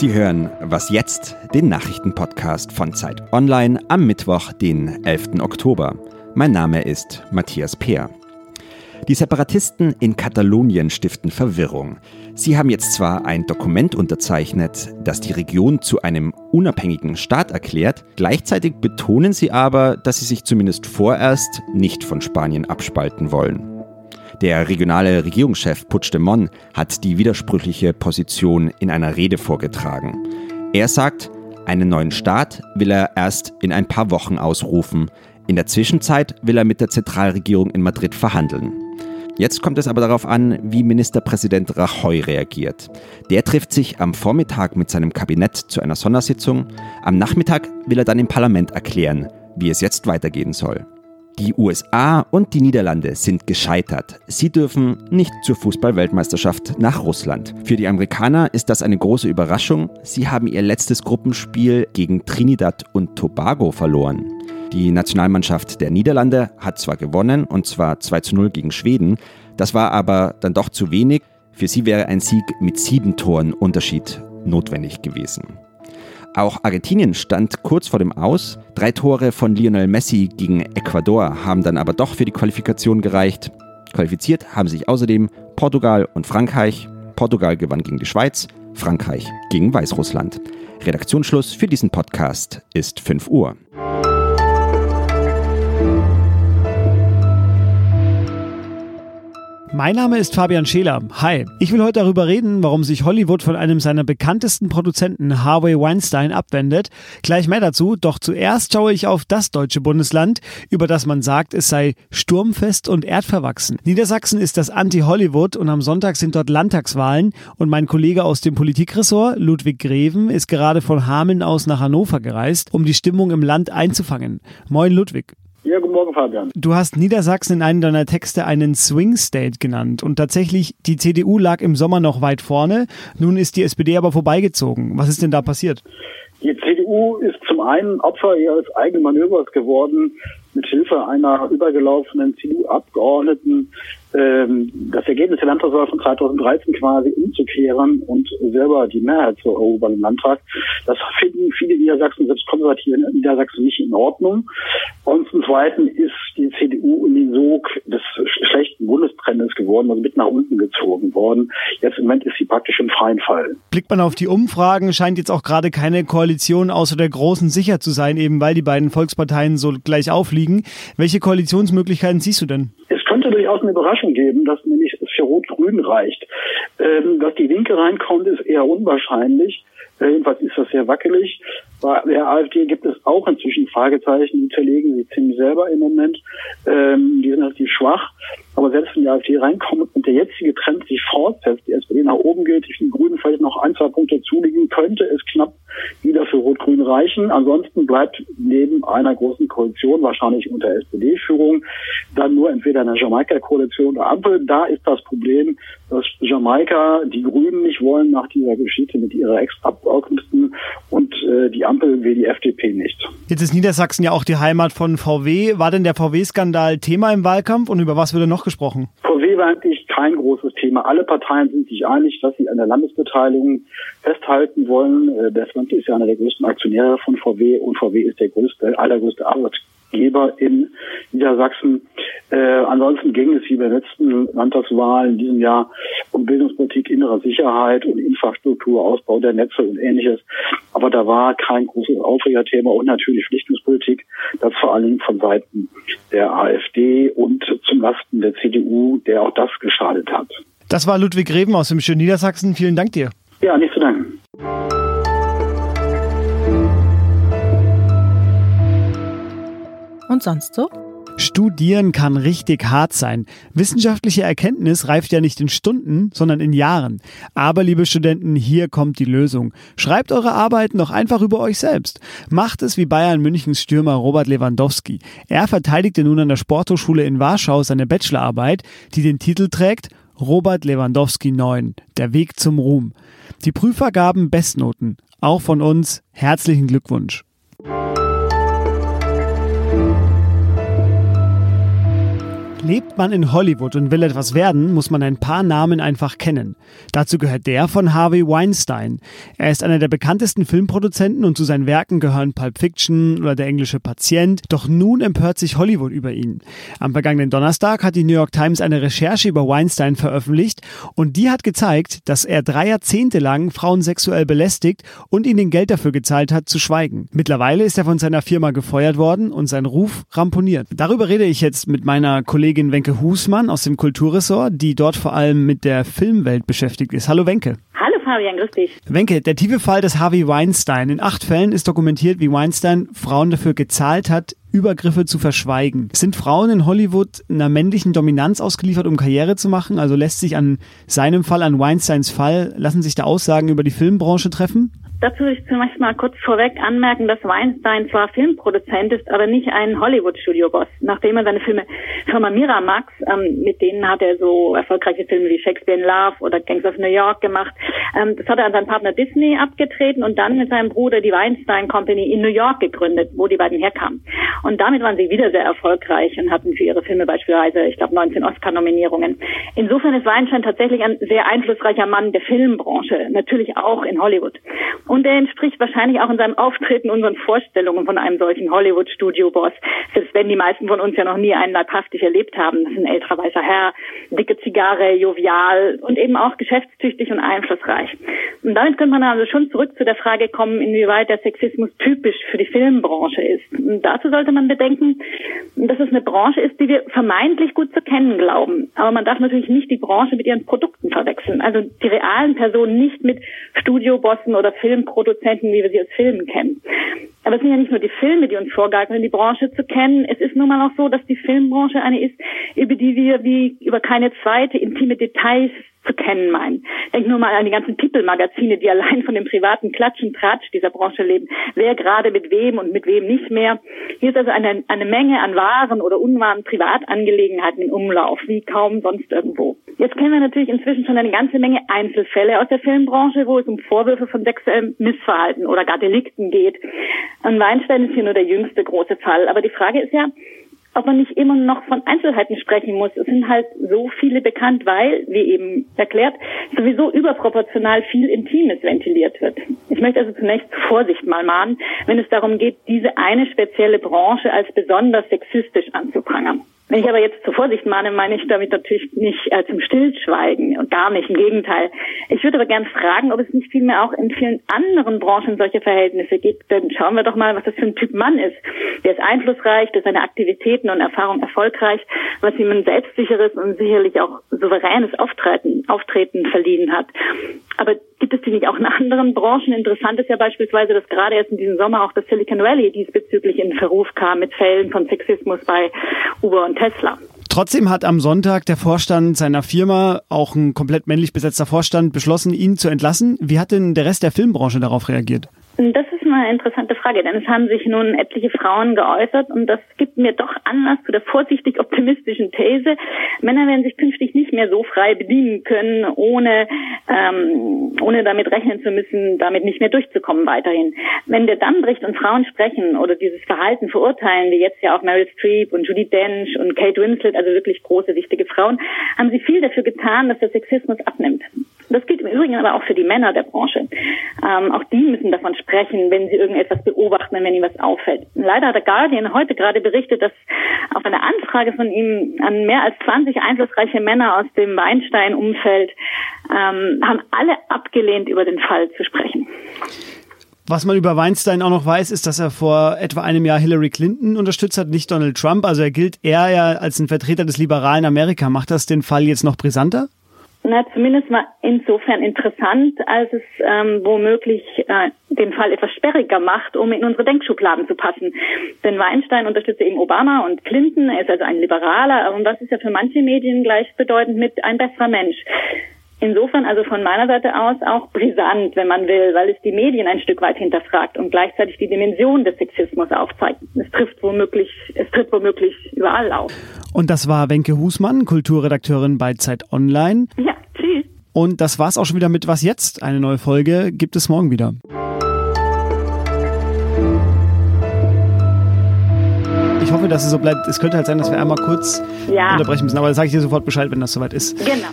Sie hören Was jetzt, den Nachrichtenpodcast von Zeit Online am Mittwoch, den 11. Oktober. Mein Name ist Matthias Peer. Die Separatisten in Katalonien stiften Verwirrung. Sie haben jetzt zwar ein Dokument unterzeichnet, das die Region zu einem unabhängigen Staat erklärt, gleichzeitig betonen sie aber, dass sie sich zumindest vorerst nicht von Spanien abspalten wollen. Der regionale Regierungschef Puigdemont hat die widersprüchliche Position in einer Rede vorgetragen. Er sagt, einen neuen Staat will er erst in ein paar Wochen ausrufen. In der Zwischenzeit will er mit der Zentralregierung in Madrid verhandeln. Jetzt kommt es aber darauf an, wie Ministerpräsident Rajoy reagiert. Der trifft sich am Vormittag mit seinem Kabinett zu einer Sondersitzung. Am Nachmittag will er dann im Parlament erklären, wie es jetzt weitergehen soll. Die USA und die Niederlande sind gescheitert. Sie dürfen nicht zur Fußballweltmeisterschaft nach Russland. Für die Amerikaner ist das eine große Überraschung. Sie haben ihr letztes Gruppenspiel gegen Trinidad und Tobago verloren. Die Nationalmannschaft der Niederlande hat zwar gewonnen, und zwar 2 zu 0 gegen Schweden, das war aber dann doch zu wenig. Für sie wäre ein Sieg mit sieben Toren Unterschied notwendig gewesen. Auch Argentinien stand kurz vor dem Aus. Drei Tore von Lionel Messi gegen Ecuador haben dann aber doch für die Qualifikation gereicht. Qualifiziert haben sich außerdem Portugal und Frankreich. Portugal gewann gegen die Schweiz, Frankreich gegen Weißrussland. Redaktionsschluss für diesen Podcast ist 5 Uhr. Mein Name ist Fabian Scheler. Hi. Ich will heute darüber reden, warum sich Hollywood von einem seiner bekanntesten Produzenten Harvey Weinstein abwendet. Gleich mehr dazu, doch zuerst schaue ich auf das deutsche Bundesland, über das man sagt, es sei sturmfest und erdverwachsen. Niedersachsen ist das Anti-Hollywood und am Sonntag sind dort Landtagswahlen und mein Kollege aus dem Politikressort, Ludwig Greven, ist gerade von Hameln aus nach Hannover gereist, um die Stimmung im Land einzufangen. Moin Ludwig. Ja, guten Morgen, Fabian. Du hast Niedersachsen in einem deiner Texte einen Swing State genannt. Und tatsächlich, die CDU lag im Sommer noch weit vorne. Nun ist die SPD aber vorbeigezogen. Was ist denn da passiert? Die CDU ist zum einen Opfer ihres eigenen Manövers geworden, mit Hilfe einer übergelaufenen CDU-Abgeordneten das Ergebnis der Landtagswahl von 2013 quasi umzukehren und selber die Mehrheit zu erobern im Landtag. Das finden viele Niedersachsen, selbst konservative Niedersachsen, nicht in Ordnung. Und zum Zweiten ist die CDU in den Sog des schlechten Bundestrendes geworden, also mit nach unten gezogen worden. Jetzt im Moment ist sie praktisch im freien Fall. Blickt man auf die Umfragen, scheint jetzt auch gerade keine Koalition außer der Großen sicher zu sein, eben weil die beiden Volksparteien so gleich aufliegen. Welche Koalitionsmöglichkeiten siehst du denn? Es durchaus eine Überraschung geben, dass nämlich es für Rot-Grün reicht. Ähm, dass die Linke reinkommt, ist eher unwahrscheinlich. Äh, jedenfalls ist das sehr wackelig. Bei der AfD gibt es auch inzwischen Fragezeichen, die zerlegen sich ziemlich selber im Moment. Ähm, die sind relativ schwach. Aber selbst wenn die AfD reinkommt und der jetzige Trend sich fortsetzt, die SPD nach oben geht, die Grünen vielleicht noch ein, zwei Punkte zulegen, könnte es knapp wieder für Rot-Grün reichen. Ansonsten bleibt neben einer großen Koalition, wahrscheinlich unter SPD-Führung, dann nur entweder eine Jamaika-Koalition oder Ampel. Da ist das Problem, dass Jamaika die Grünen nicht wollen nach dieser Geschichte mit ihrer Ex-Abgeordneten und äh, die Ampel will die FDP nicht. Jetzt ist Niedersachsen ja auch die Heimat von VW. War denn der VW-Skandal Thema im Wahlkampf und über was wird noch gesprochen? VW war eigentlich kein großes Thema. Alle Parteien sind sich einig, dass sie an der Landesbeteiligung festhalten wollen. Äh, das Land ist ja einer der größten Aktionäre von VW und VW ist der größte, allergrößte Arbeitgeber Geber in Niedersachsen. Äh, ansonsten ging es wie bei den letzten Landtagswahlen in diesem Jahr um Bildungspolitik, innere Sicherheit und Infrastruktur, Ausbau der Netze und ähnliches. Aber da war kein großes Aufregerthema und natürlich Flüchtlingspolitik, das vor allen Dingen von Seiten der AfD und zum Lasten der CDU, der auch das geschadet hat. Das war Ludwig Reven aus dem schönen Niedersachsen. Vielen Dank dir. Ja, nicht zu danken. Und sonst so? Studieren kann richtig hart sein. Wissenschaftliche Erkenntnis reift ja nicht in Stunden, sondern in Jahren. Aber liebe Studenten, hier kommt die Lösung. Schreibt eure Arbeiten doch einfach über euch selbst. Macht es wie Bayern Münchens Stürmer Robert Lewandowski. Er verteidigte nun an der Sporthochschule in Warschau seine Bachelorarbeit, die den Titel trägt Robert Lewandowski 9. Der Weg zum Ruhm. Die Prüfer gaben Bestnoten. Auch von uns herzlichen Lebt man in Hollywood und will etwas werden, muss man ein paar Namen einfach kennen. Dazu gehört der von Harvey Weinstein. Er ist einer der bekanntesten Filmproduzenten und zu seinen Werken gehören Pulp Fiction oder Der englische Patient. Doch nun empört sich Hollywood über ihn. Am vergangenen Donnerstag hat die New York Times eine Recherche über Weinstein veröffentlicht und die hat gezeigt, dass er drei Jahrzehnte lang Frauen sexuell belästigt und ihnen Geld dafür gezahlt hat, zu schweigen. Mittlerweile ist er von seiner Firma gefeuert worden und sein Ruf ramponiert. Darüber rede ich jetzt mit meiner Kollegin Kollegin Wenke Husmann aus dem Kulturressort, die dort vor allem mit der Filmwelt beschäftigt ist. Hallo Wenke. Hallo Fabian, grüß dich. Wenke, der tiefe Fall des Harvey Weinstein. In acht Fällen ist dokumentiert, wie Weinstein Frauen dafür gezahlt hat, Übergriffe zu verschweigen. Sind Frauen in Hollywood einer männlichen Dominanz ausgeliefert, um Karriere zu machen? Also lässt sich an seinem Fall, an Weinsteins Fall, lassen sich da Aussagen über die Filmbranche treffen? Dazu will ich zunächst mal kurz vorweg anmerken, dass Weinstein zwar Filmproduzent ist, aber nicht ein Hollywood-Studio-Boss. Nachdem er seine Filme Firma Miramax, ähm, mit denen hat er so erfolgreiche Filme wie Shakespeare in Love oder Gangs of New York gemacht, ähm, das hat er an seinen Partner Disney abgetreten und dann mit seinem Bruder die Weinstein Company in New York gegründet, wo die beiden herkamen. Und damit waren sie wieder sehr erfolgreich und hatten für ihre Filme beispielsweise, ich glaube, 19 Oscar-Nominierungen. Insofern ist Weinstein tatsächlich ein sehr einflussreicher Mann der Filmbranche, natürlich auch in Hollywood. Und er entspricht wahrscheinlich auch in seinem Auftreten unseren Vorstellungen von einem solchen Hollywood-Studio-Boss. Selbst wenn die meisten von uns ja noch nie einen leibhaftig erlebt haben. Das ist ein älterer weißer Herr, dicke Zigarre, jovial und eben auch geschäftstüchtig und einflussreich. Und damit könnte man also schon zurück zu der Frage kommen, inwieweit der Sexismus typisch für die Filmbranche ist. Und dazu sollte man bedenken, dass es eine Branche ist, die wir vermeintlich gut zu kennen glauben. Aber man darf natürlich nicht die Branche mit ihren Produkten verwechseln. Also die realen Personen nicht mit Studiobossen oder Film Filmproduzenten, wie wir sie aus Filmen kennen. Aber es sind ja nicht nur die Filme, die uns vorgaukeln, die Branche zu kennen. Es ist nun mal auch so, dass die Filmbranche eine ist, über die wir wie über keine zweite intime Details zu kennen meinen. Denk nur mal an die ganzen People-Magazine, die allein von dem privaten Klatsch und Tratsch dieser Branche leben. Wer gerade mit wem und mit wem nicht mehr. Hier ist also eine, eine Menge an wahren oder unwahren Privatangelegenheiten im Umlauf, wie kaum sonst irgendwo. Jetzt kennen wir natürlich inzwischen schon eine ganze Menge Einzelfälle aus der Filmbranche, wo es um Vorwürfe von sexuellem Missverhalten oder gar Delikten geht. Und Weinstein ist hier nur der jüngste große Fall. Aber die Frage ist ja, ob man nicht immer noch von Einzelheiten sprechen muss. Es sind halt so viele bekannt, weil, wie eben erklärt, sowieso überproportional viel Intimes ventiliert wird. Ich möchte also zunächst Vorsicht mal mahnen, wenn es darum geht, diese eine spezielle Branche als besonders sexistisch anzuprangern. Wenn ich aber jetzt zur Vorsicht mahne, meine ich damit natürlich nicht äh, zum Stillschweigen und gar nicht, im Gegenteil. Ich würde aber gern fragen, ob es nicht vielmehr auch in vielen anderen Branchen solche Verhältnisse gibt. Denn schauen wir doch mal, was das für ein Typ Mann ist. Der ist einflussreich, der seine Aktivitäten und Erfahrung erfolgreich, was ihm ein selbstsicheres und sicherlich auch souveränes Auftreten, Auftreten verliehen hat. Aber gibt es die nicht auch in anderen Branchen? Interessant ist ja beispielsweise, dass gerade erst in diesem Sommer auch das Silicon Valley diesbezüglich in Verruf kam mit Fällen von Sexismus bei Uber und Tesla. Trotzdem hat am Sonntag der Vorstand seiner Firma, auch ein komplett männlich besetzter Vorstand, beschlossen, ihn zu entlassen. Wie hat denn der Rest der Filmbranche darauf reagiert? Das ist eine interessante Frage, denn es haben sich nun etliche Frauen geäußert und das gibt mir doch Anlass zu der vorsichtig optimistischen These, Männer werden sich künftig nicht mehr so frei bedienen können, ohne, ähm, ohne damit rechnen zu müssen, damit nicht mehr durchzukommen weiterhin. Wenn der Damm bricht und Frauen sprechen oder dieses Verhalten verurteilen, wie jetzt ja auch Meryl Streep und Judy Dench und Kate Winslet, also wirklich große, wichtige Frauen, haben sie viel dafür getan, dass der Sexismus abnimmt. Das gilt im Übrigen aber auch für die Männer der Branche. Ähm, auch die müssen davon sprechen, wenn sie irgendetwas beobachten, wenn ihnen was auffällt. Leider hat der Guardian heute gerade berichtet, dass auf eine Anfrage von ihm an mehr als 20 einflussreiche Männer aus dem Weinstein-Umfeld ähm, haben alle abgelehnt, über den Fall zu sprechen. Was man über Weinstein auch noch weiß, ist, dass er vor etwa einem Jahr Hillary Clinton unterstützt hat, nicht Donald Trump. Also er gilt eher ja als ein Vertreter des liberalen Amerika. Macht das den Fall jetzt noch brisanter? Na, zumindest mal insofern interessant, als es ähm, womöglich äh, den Fall etwas sperriger macht, um in unsere Denkschubladen zu passen. Denn Weinstein unterstützt eben Obama und Clinton, er ist also ein Liberaler und das ist ja für manche Medien gleichbedeutend mit ein besserer Mensch. Insofern also von meiner Seite aus auch brisant, wenn man will, weil es die Medien ein Stück weit hinterfragt und gleichzeitig die Dimension des Sexismus aufzeigt. Es trifft womöglich, es tritt womöglich überall auf. Und das war Wenke Husmann, Kulturredakteurin bei Zeit Online. Ja. Und das war's auch schon wieder mit Was jetzt? Eine neue Folge gibt es morgen wieder. ich hoffe, dass es so bleibt. Es könnte halt sein, dass wir einmal kurz Ja. unterbrechen müssen, aber da sage ich dir sofort Bescheid, wenn das soweit ist. Genau.